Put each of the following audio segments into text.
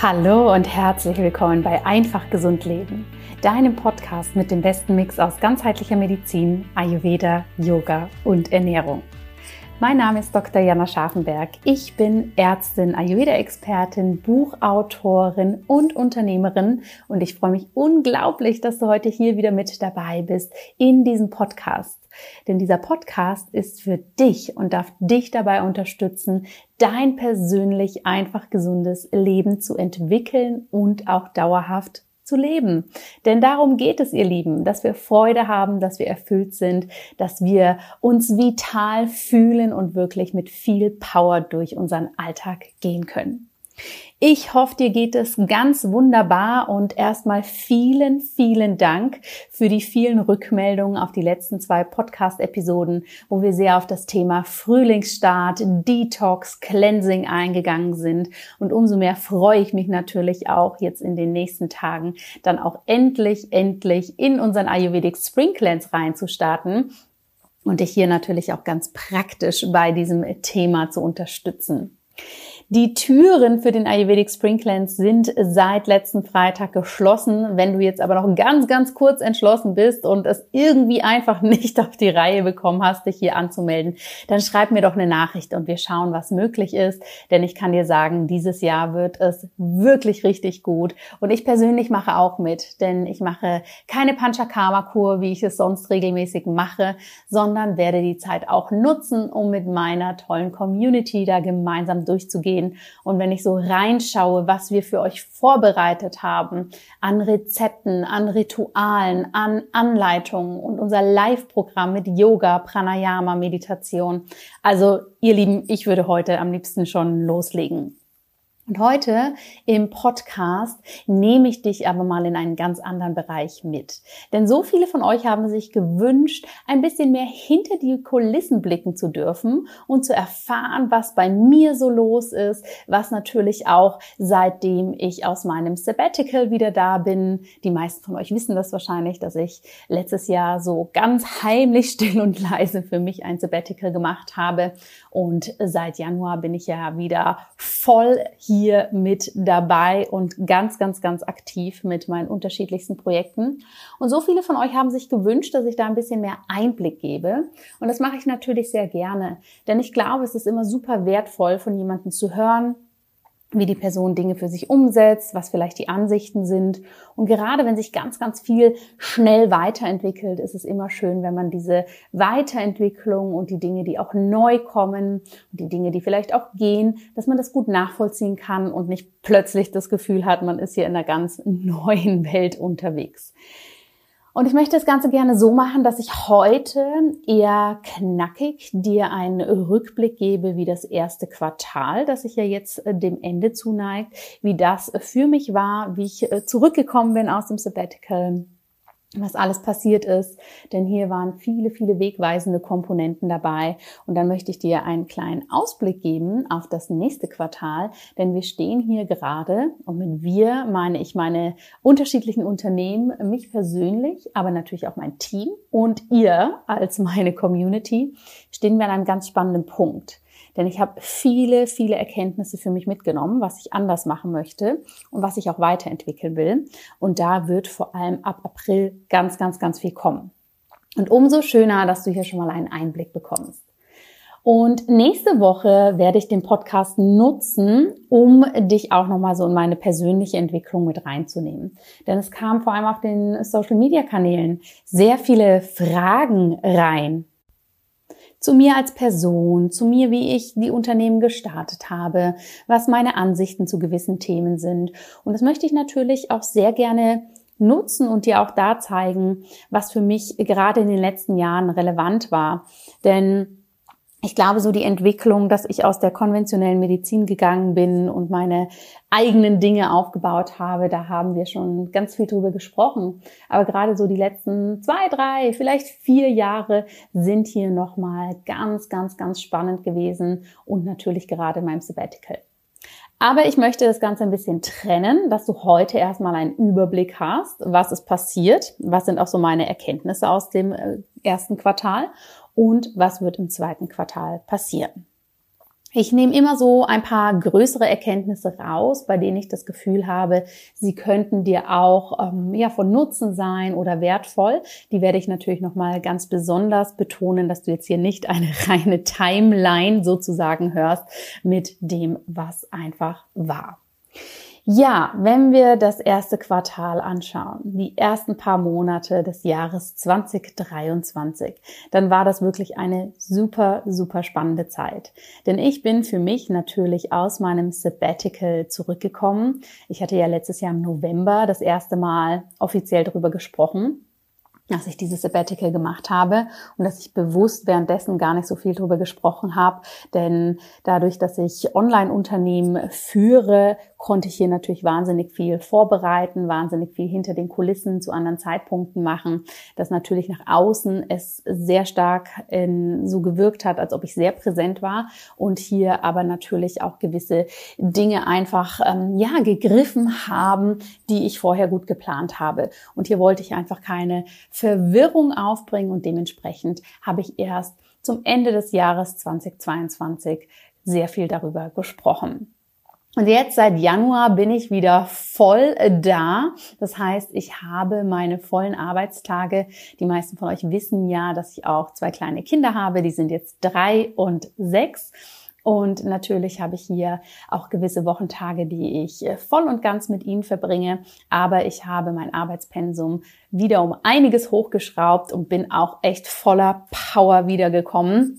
Hallo und herzlich willkommen bei Einfach Gesund Leben, deinem Podcast mit dem besten Mix aus ganzheitlicher Medizin, Ayurveda, Yoga und Ernährung. Mein Name ist Dr. Jana Scharfenberg. Ich bin Ärztin, Ayurveda-Expertin, Buchautorin und Unternehmerin und ich freue mich unglaublich, dass du heute hier wieder mit dabei bist in diesem Podcast. Denn dieser Podcast ist für dich und darf dich dabei unterstützen, dein persönlich einfach gesundes Leben zu entwickeln und auch dauerhaft zu leben. Denn darum geht es, ihr Lieben, dass wir Freude haben, dass wir erfüllt sind, dass wir uns vital fühlen und wirklich mit viel Power durch unseren Alltag gehen können. Ich hoffe, dir geht es ganz wunderbar und erstmal vielen, vielen Dank für die vielen Rückmeldungen auf die letzten zwei Podcast-Episoden, wo wir sehr auf das Thema Frühlingsstart, Detox, Cleansing eingegangen sind. Und umso mehr freue ich mich natürlich auch jetzt in den nächsten Tagen dann auch endlich, endlich in unseren Ayurvedic Spring Cleanse reinzustarten und dich hier natürlich auch ganz praktisch bei diesem Thema zu unterstützen. Die Türen für den Ayurvedic Spring Cleanse sind seit letzten Freitag geschlossen. Wenn du jetzt aber noch ganz, ganz kurz entschlossen bist und es irgendwie einfach nicht auf die Reihe bekommen hast, dich hier anzumelden, dann schreib mir doch eine Nachricht und wir schauen, was möglich ist. Denn ich kann dir sagen, dieses Jahr wird es wirklich richtig gut. Und ich persönlich mache auch mit, denn ich mache keine Panchakarma-Kur, wie ich es sonst regelmäßig mache, sondern werde die Zeit auch nutzen, um mit meiner tollen Community da gemeinsam durchzugehen gehen. Und wenn ich so reinschaue, was wir für euch vorbereitet haben an Rezepten, an Ritualen, an Anleitungen und unser Live-Programm mit Yoga, Pranayama, Meditation. Also ihr Lieben, ich würde heute am liebsten schon loslegen. Und heute im Podcast nehme ich dich aber mal in einen ganz anderen Bereich mit. Denn so viele von euch haben sich gewünscht, ein bisschen mehr hinter die Kulissen blicken zu dürfen und zu erfahren, was bei mir so los ist, was natürlich auch seitdem ich aus meinem Sabbatical wieder da bin. Die meisten von euch wissen das wahrscheinlich, dass ich letztes Jahr so ganz heimlich still und leise für mich ein Sabbatical gemacht habe. Und seit Januar bin ich ja wieder voll hier hier mit dabei und ganz, ganz, ganz aktiv mit meinen unterschiedlichsten Projekten. Und so viele von euch haben sich gewünscht, dass ich da ein bisschen mehr Einblick gebe. Und das mache ich natürlich sehr gerne, denn ich glaube, es ist immer super wertvoll, von jemandem zu hören, wie die Person Dinge für sich umsetzt, was vielleicht die Ansichten sind. Und gerade wenn sich ganz, ganz viel schnell weiterentwickelt, ist es immer schön, wenn man diese Weiterentwicklung und die Dinge, die auch neu kommen und die Dinge, die vielleicht auch gehen, dass man das gut nachvollziehen kann und nicht plötzlich das Gefühl hat, man ist hier in einer ganz neuen Welt unterwegs. Und ich möchte das Ganze gerne so machen, dass ich heute eher knackig dir einen Rückblick gebe, wie das erste Quartal, das sich ja jetzt äh, dem Ende zuneigt, wie das für mich war, wie ich äh, zurückgekommen bin aus dem Sabbatical was alles passiert ist, denn hier waren viele, viele wegweisende Komponenten dabei. Und dann möchte ich dir einen kleinen Ausblick geben auf das nächste Quartal, denn wir stehen hier gerade, und mit wir meine ich meine unterschiedlichen Unternehmen, mich persönlich, aber natürlich auch mein Team und ihr als meine Community, stehen wir an einem ganz spannenden Punkt. Denn ich habe viele, viele Erkenntnisse für mich mitgenommen, was ich anders machen möchte und was ich auch weiterentwickeln will. Und da wird vor allem ab April ganz, ganz, ganz viel kommen. Und umso schöner, dass du hier schon mal einen Einblick bekommst. Und nächste Woche werde ich den Podcast nutzen, um dich auch nochmal so in meine persönliche Entwicklung mit reinzunehmen. Denn es kam vor allem auf den Social Media Kanälen sehr viele Fragen rein zu mir als Person, zu mir, wie ich die Unternehmen gestartet habe, was meine Ansichten zu gewissen Themen sind. Und das möchte ich natürlich auch sehr gerne nutzen und dir auch da zeigen, was für mich gerade in den letzten Jahren relevant war. Denn ich glaube, so die Entwicklung, dass ich aus der konventionellen Medizin gegangen bin und meine eigenen Dinge aufgebaut habe, da haben wir schon ganz viel drüber gesprochen. Aber gerade so die letzten zwei, drei, vielleicht vier Jahre sind hier nochmal ganz, ganz, ganz spannend gewesen und natürlich gerade in meinem Sabbatical. Aber ich möchte das Ganze ein bisschen trennen, dass du heute erstmal einen Überblick hast, was ist passiert, was sind auch so meine Erkenntnisse aus dem äh, ersten Quartal und was wird im zweiten Quartal passieren. Ich nehme immer so ein paar größere Erkenntnisse raus, bei denen ich das Gefühl habe, sie könnten dir auch ähm, ja von Nutzen sein oder wertvoll. Die werde ich natürlich noch mal ganz besonders betonen, dass du jetzt hier nicht eine reine Timeline sozusagen hörst mit dem, was einfach war. Ja, wenn wir das erste Quartal anschauen, die ersten paar Monate des Jahres 2023, dann war das wirklich eine super, super spannende Zeit. Denn ich bin für mich natürlich aus meinem Sabbatical zurückgekommen. Ich hatte ja letztes Jahr im November das erste Mal offiziell darüber gesprochen dass ich dieses Sabbatical gemacht habe und dass ich bewusst währenddessen gar nicht so viel darüber gesprochen habe, denn dadurch, dass ich Online-Unternehmen führe, konnte ich hier natürlich wahnsinnig viel vorbereiten, wahnsinnig viel hinter den Kulissen zu anderen Zeitpunkten machen, dass natürlich nach außen es sehr stark in, so gewirkt hat, als ob ich sehr präsent war und hier aber natürlich auch gewisse Dinge einfach ähm, ja gegriffen haben, die ich vorher gut geplant habe. Und hier wollte ich einfach keine Verwirrung aufbringen und dementsprechend habe ich erst zum Ende des Jahres 2022 sehr viel darüber gesprochen. Und jetzt seit Januar bin ich wieder voll da. Das heißt, ich habe meine vollen Arbeitstage. Die meisten von euch wissen ja, dass ich auch zwei kleine Kinder habe. Die sind jetzt drei und sechs. Und natürlich habe ich hier auch gewisse Wochentage, die ich äh, voll und ganz mit ihnen verbringe. Aber ich habe mein Arbeitspensum wieder um einiges hochgeschraubt und bin auch echt voller Power wiedergekommen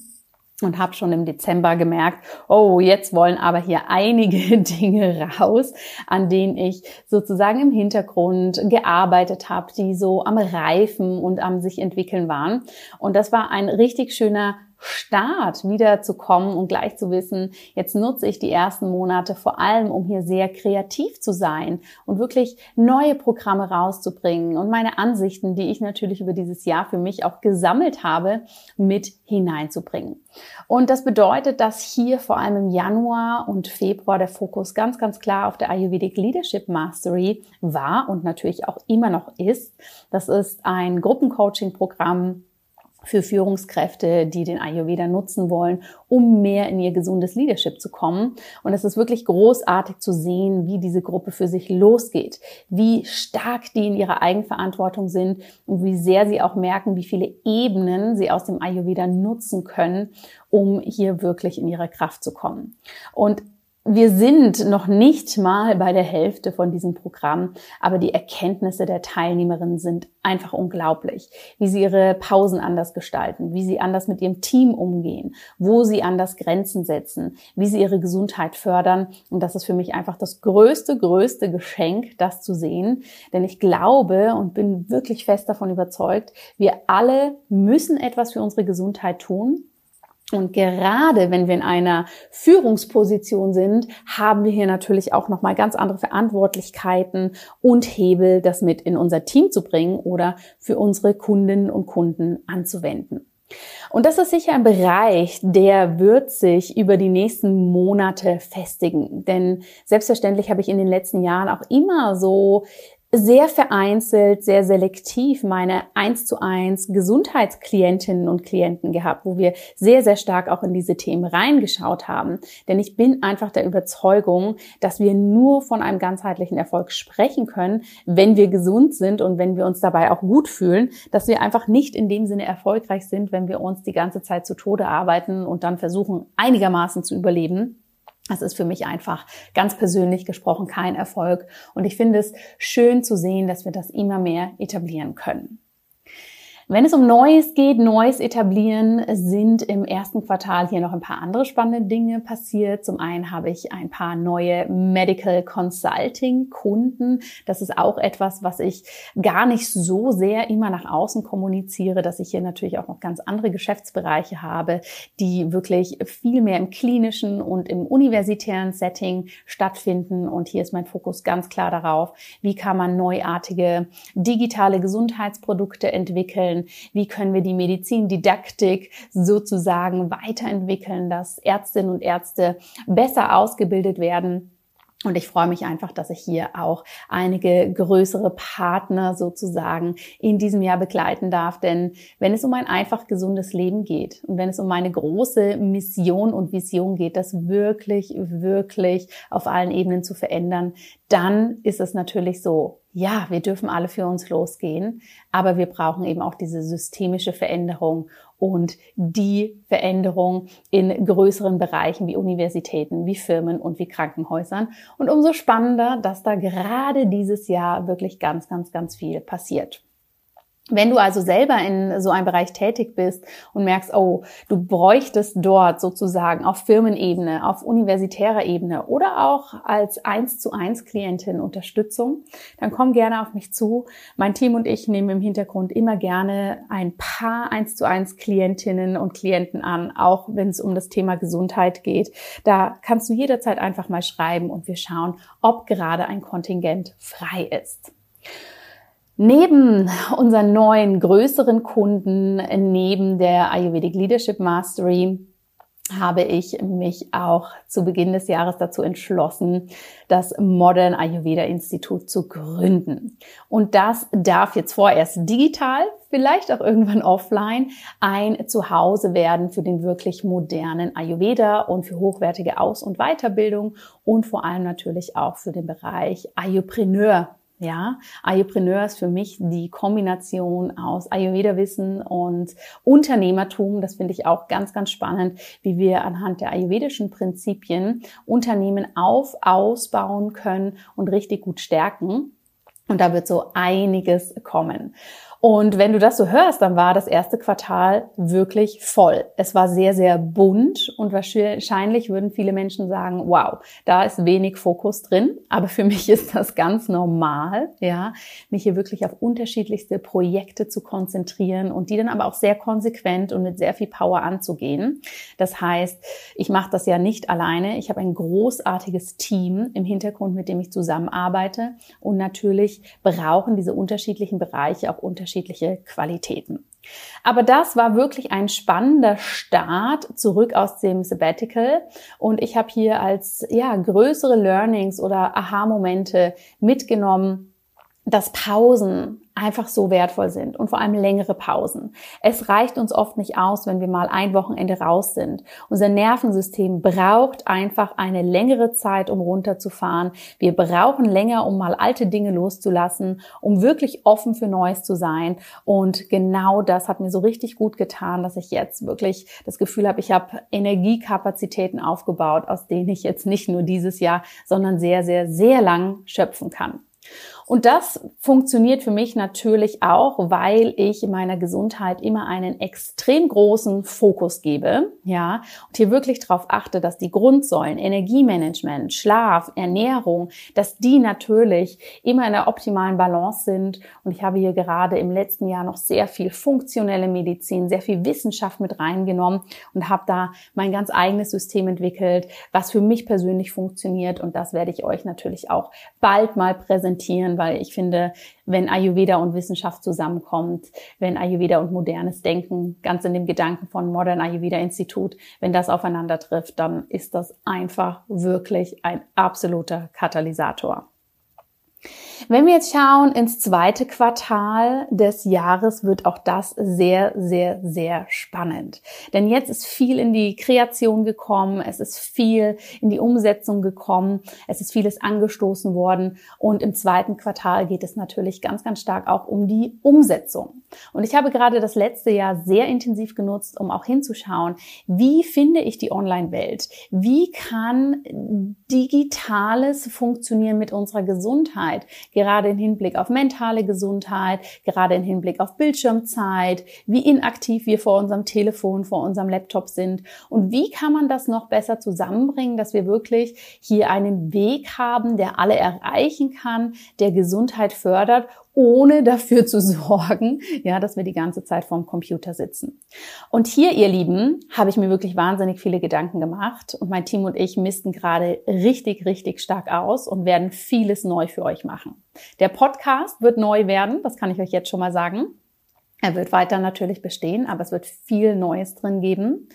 und habe schon im Dezember gemerkt, oh, jetzt wollen aber hier einige Dinge raus, an denen ich sozusagen im Hintergrund gearbeitet habe, die so am Reifen und am sich entwickeln waren. Und das war ein richtig schöner Start wieder zu kommen und gleich zu wissen, jetzt nutze ich die ersten Monate vor allem, um hier sehr kreativ zu sein und wirklich neue Programme rauszubringen und meine Ansichten, die ich natürlich über dieses Jahr für mich auch gesammelt habe, mit hineinzubringen. Und das bedeutet, dass hier vor allem im Januar und Februar der Fokus ganz, ganz klar auf der Ayurvedic Leadership Mastery war und natürlich auch immer noch ist. Das ist ein Gruppencoaching-Programm, für Führungskräfte, die den Ayurveda nutzen wollen, um mehr in ihr gesundes Leadership zu kommen. Und es ist wirklich großartig zu sehen, wie diese Gruppe für sich losgeht, wie stark die in ihrer Eigenverantwortung sind und wie sehr sie auch merken, wie viele Ebenen sie aus dem Ayurveda nutzen können, um hier wirklich in ihre Kraft zu kommen. Und wir sind noch nicht mal bei der Hälfte von diesem Programm, aber die Erkenntnisse der Teilnehmerinnen sind einfach unglaublich. Wie sie ihre Pausen anders gestalten, wie sie anders mit ihrem Team umgehen, wo sie anders Grenzen setzen, wie sie ihre Gesundheit fördern. Und das ist für mich einfach das größte, größte Geschenk, das zu sehen. Denn ich glaube und bin wirklich fest davon überzeugt, wir alle müssen etwas für unsere Gesundheit tun. Und gerade wenn wir in einer Führungsposition sind, haben wir hier natürlich auch nochmal ganz andere Verantwortlichkeiten und Hebel, das mit in unser Team zu bringen oder für unsere Kundinnen und Kunden anzuwenden. Und das ist sicher ein Bereich, der wird sich über die nächsten Monate festigen. Denn selbstverständlich habe ich in den letzten Jahren auch immer so sehr vereinzelt, sehr selektiv meine eins zu eins Gesundheitsklientinnen und Klienten gehabt, wo wir sehr, sehr stark auch in diese Themen reingeschaut haben. Denn ich bin einfach der Überzeugung, dass wir nur von einem ganzheitlichen Erfolg sprechen können, wenn wir gesund sind und wenn wir uns dabei auch gut fühlen, dass wir einfach nicht in dem Sinne erfolgreich sind, wenn wir uns die ganze Zeit zu Tode arbeiten und dann versuchen, einigermaßen zu überleben das ist für mich einfach ganz persönlich gesprochen kein Erfolg. Und ich finde es schön zu sehen, dass wir das immer mehr etablieren können. Wenn es um Neues geht, Neues etablieren, sind im ersten Quartal hier noch ein paar andere spannende Dinge passiert. Zum einen habe ich ein paar neue Medical Consulting Kunden. Das ist auch etwas, was ich gar nicht so sehr immer nach außen kommuniziere, dass ich hier natürlich auch noch ganz andere Geschäftsbereiche habe, die wirklich viel mehr im klinischen und im universitären Setting stattfinden. Und hier ist mein Fokus ganz klar darauf, wie kann man neuartige digitale Gesundheitsprodukte entwickeln, entwickeln? Wie können wir die Medizindidaktik sozusagen weiterentwickeln, dass Ärztinnen und Ärzte besser ausgebildet werden? Und ich freue mich einfach, dass ich hier auch einige größere Partner sozusagen in diesem Jahr begleiten darf. Denn wenn es um ein einfach gesundes Leben geht und wenn es um meine große Mission und Vision geht, das wirklich, wirklich auf allen Ebenen zu verändern, dann ist es natürlich so, ja, wir dürfen alle für uns losgehen, aber wir brauchen eben auch diese systemische Veränderung und die Veränderung in größeren Bereichen wie Universitäten, wie Firmen und wie Krankenhäusern. Und umso spannender, dass da gerade dieses Jahr wirklich ganz, ganz, ganz viel passiert. Wenn du also selber in so einem Bereich tätig bist und merkst, oh, du bräuchtest dort sozusagen auf Firmenebene, auf universitärer Ebene oder auch als eins zu eins Klientin Unterstützung, dann komm gerne auf mich zu. Mein Team und ich nehmen im Hintergrund immer gerne ein paar eins zu eins Klientinnen und Klienten an, auch wenn es um das Thema Gesundheit geht. Da kannst du jederzeit einfach mal schreiben und wir schauen, ob gerade ein Kontingent frei ist. Neben unseren neuen größeren Kunden, neben der Ayurvedic Leadership Mastery, habe ich mich auch zu Beginn des Jahres dazu entschlossen, das Modern Ayurveda Institut zu gründen. Und das darf jetzt vorerst digital, vielleicht auch irgendwann offline, ein Zuhause werden für den wirklich modernen Ayurveda und für hochwertige Aus- und Weiterbildung und vor allem natürlich auch für den Bereich Ayurpreneur ja, Ayurpreneur ist für mich die Kombination aus Ayurveda-Wissen und Unternehmertum. Das finde ich auch ganz, ganz spannend, wie wir anhand der ayurvedischen Prinzipien Unternehmen auf, ausbauen können und richtig gut stärken. Und da wird so einiges kommen. Und wenn du das so hörst, dann war das erste Quartal wirklich voll. Es war sehr, sehr bunt und wahrscheinlich würden viele Menschen sagen, wow, da ist wenig Fokus drin. Aber für mich ist das ganz normal, ja, mich hier wirklich auf unterschiedlichste Projekte zu konzentrieren und die dann aber auch sehr konsequent und mit sehr viel Power anzugehen. Das heißt, ich mache das ja nicht alleine. Ich habe ein großartiges Team im Hintergrund, mit dem ich zusammenarbeite. Und natürlich brauchen diese unterschiedlichen Bereiche auch unterschiedliche unterschiedliche Qualitäten. Aber das war wirklich ein spannender Start zurück aus dem Sabbatical und ich habe hier als ja größere Learnings oder Aha-Momente mitgenommen, dass Pausen einfach so wertvoll sind und vor allem längere Pausen. Es reicht uns oft nicht aus, wenn wir mal ein Wochenende raus sind. Unser Nervensystem braucht einfach eine längere Zeit, um runterzufahren. Wir brauchen länger, um mal alte Dinge loszulassen, um wirklich offen für Neues zu sein. Und genau das hat mir so richtig gut getan, dass ich jetzt wirklich das Gefühl habe, ich habe Energiekapazitäten aufgebaut, aus denen ich jetzt nicht nur dieses Jahr, sondern sehr, sehr, sehr lang schöpfen kann. Und das funktioniert für mich natürlich auch, weil ich meiner Gesundheit immer einen extrem großen Fokus gebe, ja, und hier wirklich darauf achte, dass die Grundsäulen, Energiemanagement, Schlaf, Ernährung, dass die natürlich immer in der optimalen Balance sind. Und ich habe hier gerade im letzten Jahr noch sehr viel funktionelle Medizin, sehr viel Wissenschaft mit reingenommen und habe da mein ganz eigenes System entwickelt, was für mich persönlich funktioniert. Und das werde ich euch natürlich auch bald mal präsentieren, weil ich finde, wenn Ayurveda und Wissenschaft zusammenkommt, wenn Ayurveda und modernes Denken ganz in dem Gedanken von Modern Ayurveda Institut, wenn das aufeinander trifft, dann ist das einfach wirklich ein absoluter Katalysator. Wenn wir jetzt schauen ins zweite Quartal des Jahres, wird auch das sehr, sehr, sehr spannend. Denn jetzt ist viel in die Kreation gekommen, es ist viel in die Umsetzung gekommen, es ist vieles angestoßen worden und im zweiten Quartal geht es natürlich ganz, ganz stark auch um die Umsetzung. Und ich habe gerade das letzte Jahr sehr intensiv genutzt, um auch hinzuschauen, wie finde ich die Online-Welt? Wie kann Digitales funktionieren mit unserer Gesundheit? Gerade im Hinblick auf mentale Gesundheit, gerade im Hinblick auf Bildschirmzeit, wie inaktiv wir vor unserem Telefon, vor unserem Laptop sind. Und wie kann man das noch besser zusammenbringen, dass wir wirklich hier einen Weg haben, der alle erreichen kann, der Gesundheit fördert ohne dafür zu sorgen, ja, dass wir die ganze Zeit vorm Computer sitzen. Und hier, ihr Lieben, habe ich mir wirklich wahnsinnig viele Gedanken gemacht und mein Team und ich missten gerade richtig, richtig stark aus und werden vieles neu für euch machen. Der Podcast wird neu werden, das kann ich euch jetzt schon mal sagen. Er wird weiter natürlich bestehen, aber es wird viel Neues drin geben.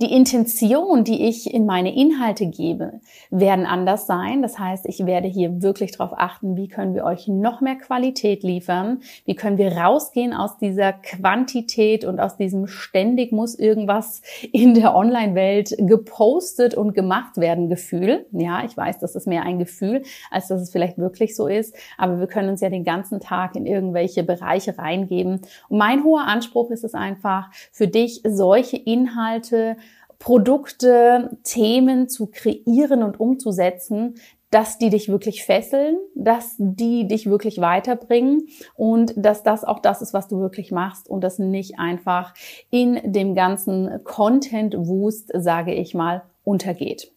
Die Intention, die ich in meine Inhalte gebe, werden anders sein. Das heißt, ich werde hier wirklich darauf achten, wie können wir euch noch mehr Qualität liefern? Wie können wir rausgehen aus dieser Quantität und aus diesem ständig muss irgendwas in der Online-Welt gepostet und gemacht werden Gefühl. Ja, ich weiß, das ist mehr ein Gefühl, als dass es vielleicht wirklich so ist. Aber wir können uns ja den ganzen Tag in irgendwelche Bereiche reingeben. Und mein hoher Anspruch ist es einfach, für dich solche Inhalte, Produkte, Themen zu kreieren und umzusetzen, dass die dich wirklich fesseln, dass die dich wirklich weiterbringen und dass das auch das ist, was du wirklich machst und das nicht einfach in dem ganzen Content-Wust, sage ich mal, untergeht.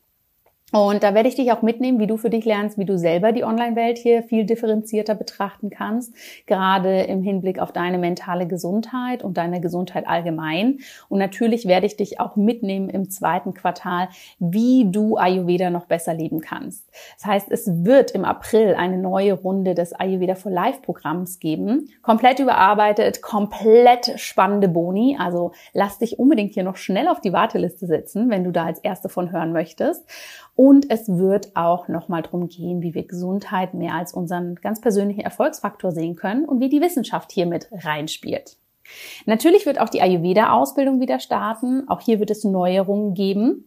Und da werde ich dich auch mitnehmen, wie du für dich lernst, wie du selber die Online-Welt hier viel differenzierter betrachten kannst, gerade im Hinblick auf deine mentale Gesundheit und deine Gesundheit allgemein. Und natürlich werde ich dich auch mitnehmen im zweiten Quartal, wie du Ayurveda noch besser leben kannst. Das heißt, es wird im April eine neue Runde des Ayurveda for Life Programms geben. Komplett überarbeitet, komplett spannende Boni. Also lass dich unbedingt hier noch schnell auf die Warteliste setzen, wenn du da als Erste von hören möchtest. Und es wird auch nochmal darum gehen, wie wir Gesundheit mehr als unseren ganz persönlichen Erfolgsfaktor sehen können und wie die Wissenschaft hier mit reinspielt. Natürlich wird auch die Ayurveda-Ausbildung wieder starten. Auch hier wird es Neuerungen geben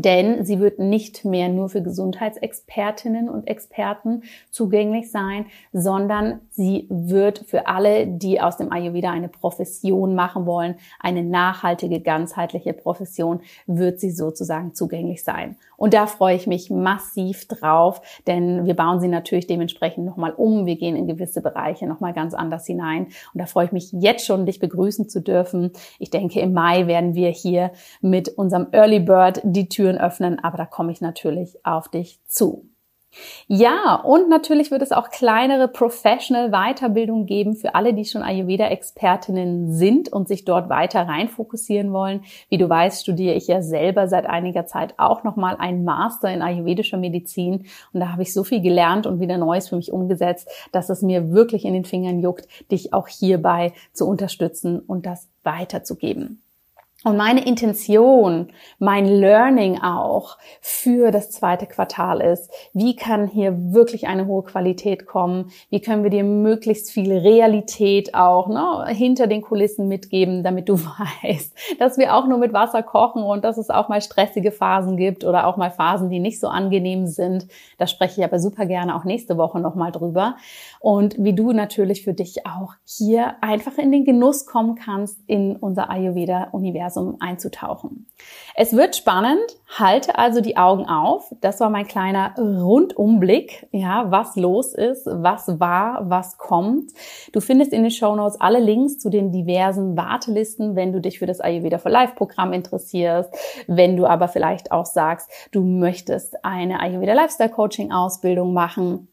denn sie wird nicht mehr nur für Gesundheitsexpertinnen und Experten zugänglich sein, sondern sie wird für alle, die aus dem Ayurveda eine Profession machen wollen, eine nachhaltige, ganzheitliche Profession, wird sie sozusagen zugänglich sein. Und da freue ich mich massiv drauf, denn wir bauen sie natürlich dementsprechend nochmal um. Wir gehen in gewisse Bereiche nochmal ganz anders hinein. Und da freue ich mich jetzt schon, dich begrüßen zu dürfen. Ich denke, im Mai werden wir hier mit unserem Early Bird die Türen öffnen, aber da komme ich natürlich auf dich zu. Ja, und natürlich wird es auch kleinere Professional Weiterbildung geben für alle, die schon Ayurveda-Expertinnen sind und sich dort weiter rein fokussieren wollen. Wie du weißt, studiere ich ja selber seit einiger Zeit auch nochmal einen Master in ayurvedischer Medizin und da habe ich so viel gelernt und wieder Neues für mich umgesetzt, dass es mir wirklich in den Fingern juckt, dich auch hierbei zu unterstützen und das weiterzugeben. Und meine Intention, mein Learning auch für das zweite Quartal ist, wie kann hier wirklich eine hohe Qualität kommen? Wie können wir dir möglichst viel Realität auch ne, hinter den Kulissen mitgeben, damit du weißt, dass wir auch nur mit Wasser kochen und dass es auch mal stressige Phasen gibt oder auch mal Phasen, die nicht so angenehm sind. Da spreche ich aber super gerne auch nächste Woche nochmal drüber. Und wie du natürlich für dich auch hier einfach in den Genuss kommen kannst in unser Ayurveda-Universum Universum einzutauchen. Es wird spannend, halte also die Augen auf. Das war mein kleiner Rundumblick, ja, was los ist, was war, was kommt. Du findest in den Show Notes alle Links zu den diversen Wartelisten, wenn du dich für das Ayurveda for Life Programm interessierst, wenn du aber vielleicht auch sagst, du möchtest eine Ayurveda Lifestyle Coaching Ausbildung machen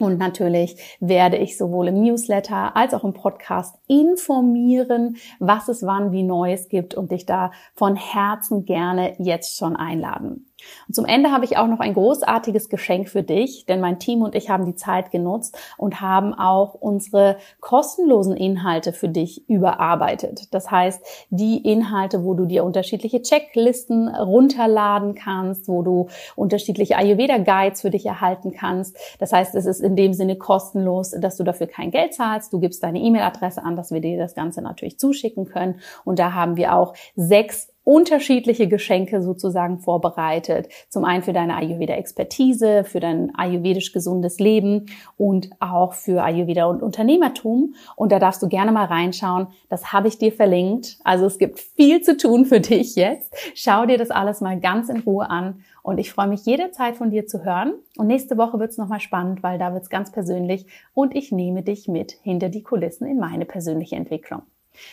und natürlich werde ich sowohl im Newsletter als auch im Podcast informieren, was es wann wie Neues gibt und dich da von Herzen gerne jetzt schon einladen. Und zum Ende habe ich auch noch ein großartiges Geschenk für dich, denn mein Team und ich haben die Zeit genutzt und haben auch unsere kostenlosen Inhalte für dich überarbeitet. Das heißt, die Inhalte, wo du dir unterschiedliche Checklisten runterladen kannst, wo du unterschiedliche Ayurveda Guides für dich erhalten kannst. Das heißt, es ist in dem Sinne kostenlos, dass du dafür kein Geld zahlst. Du gibst deine E-Mail-Adresse an, dass wir dir das Ganze natürlich zuschicken können. Und da haben wir auch sechs unterschiedliche Geschenke sozusagen vorbereitet. Zum einen für deine Ayurveda-Expertise, für dein ayurvedisch gesundes Leben und auch für Ayurveda und Unternehmertum. Und da darfst du gerne mal reinschauen. Das habe ich dir verlinkt. Also es gibt viel zu tun für dich jetzt. Schau dir das alles mal ganz in Ruhe an. Und ich freue mich jederzeit von dir zu hören. Und nächste Woche wird es nochmal spannend, weil da wird es ganz persönlich und ich nehme dich mit hinter die Kulissen in meine persönliche Entwicklung.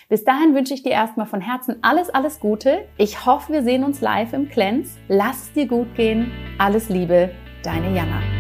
Bis dahin wünsche ich dir erstmal von Herzen alles, alles Gute. Ich hoffe, wir sehen uns live im Cleanse. Lass es dir gut gehen. Alles Liebe, deine Jana.